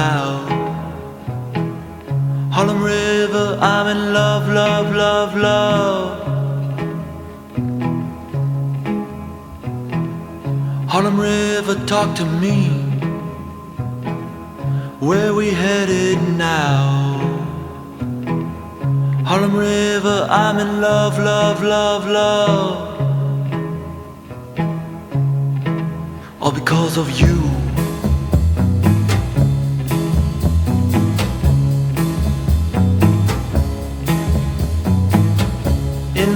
about Harlem River. I'm in love, love, love, love. Harlem River, talk to me. Where we headed now? Harlem River, I'm in love, love, love, love. All because of you.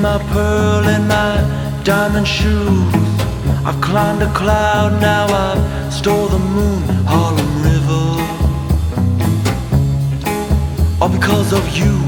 My pearl and my diamond shoes, I've climbed a cloud, now I've stole the moon, Harlem River. All because of you.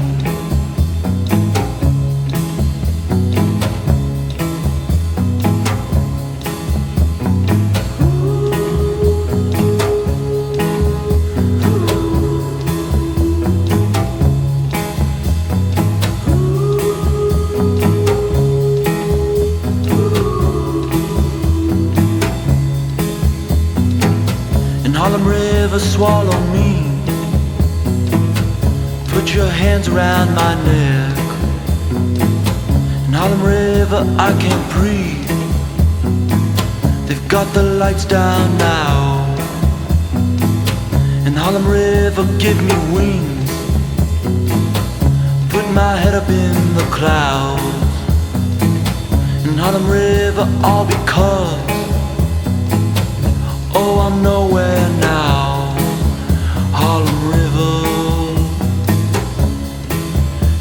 Swallow me. Put your hands around my neck. In Harlem River, I can't breathe. They've got the lights down now. In Harlem River, give me wings. Put my head up in the clouds. In Harlem River, all because. Oh, I'm nowhere now.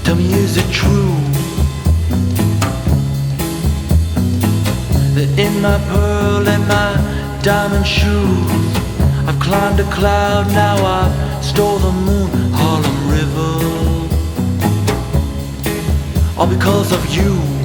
Tell me, is it true that in my pearl and my diamond shoes, I've climbed a cloud, now I stole the moon, Harlem River. All because of you.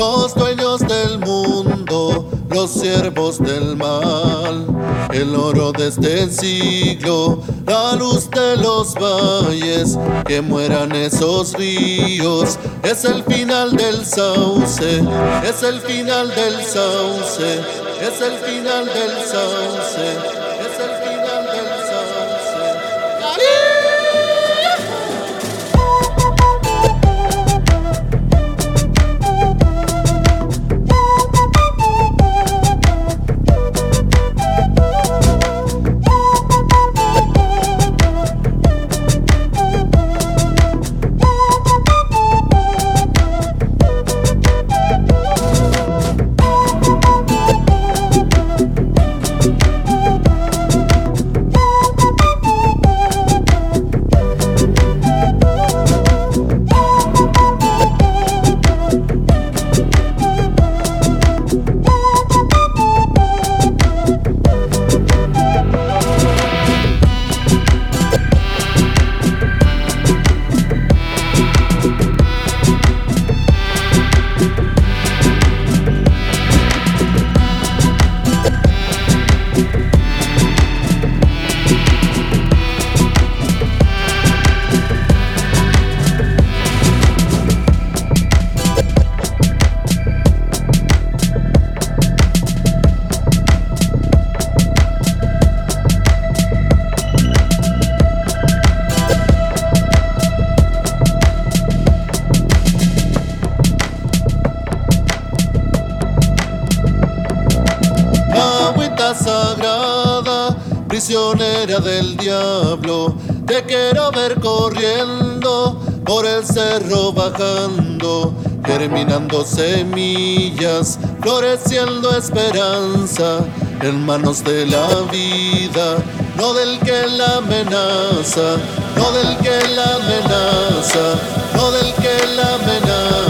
los dueños del mundo, los siervos del mal, el oro de este siglo, la luz de los valles, que mueran esos ríos, es el final del sauce, es el final del sauce, es el final del sauce. Sagrada, prisionera del diablo, te quiero ver corriendo por el cerro bajando, germinando semillas, floreciendo esperanza en manos de la vida, no del que la amenaza, no del que la amenaza, no del que la amenaza.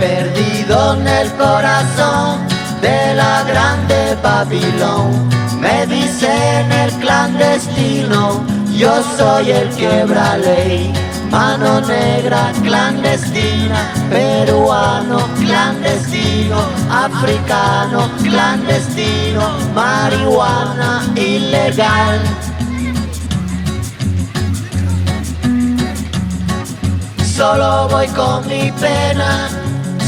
perdido en el corazón de la grande Babilón. Me dicen el clandestino, yo soy el quiebra ley. Mano negra clandestina, peruano clandestino, africano clandestino, marihuana ilegal. Solo voy con mi pena,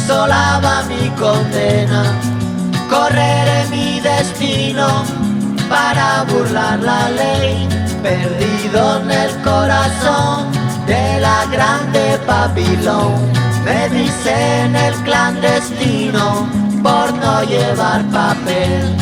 sola va mi condena. Correré mi destino para burlar la ley, perdido en el corazón de la grande Babilón. Me dicen el clandestino por no llevar papel.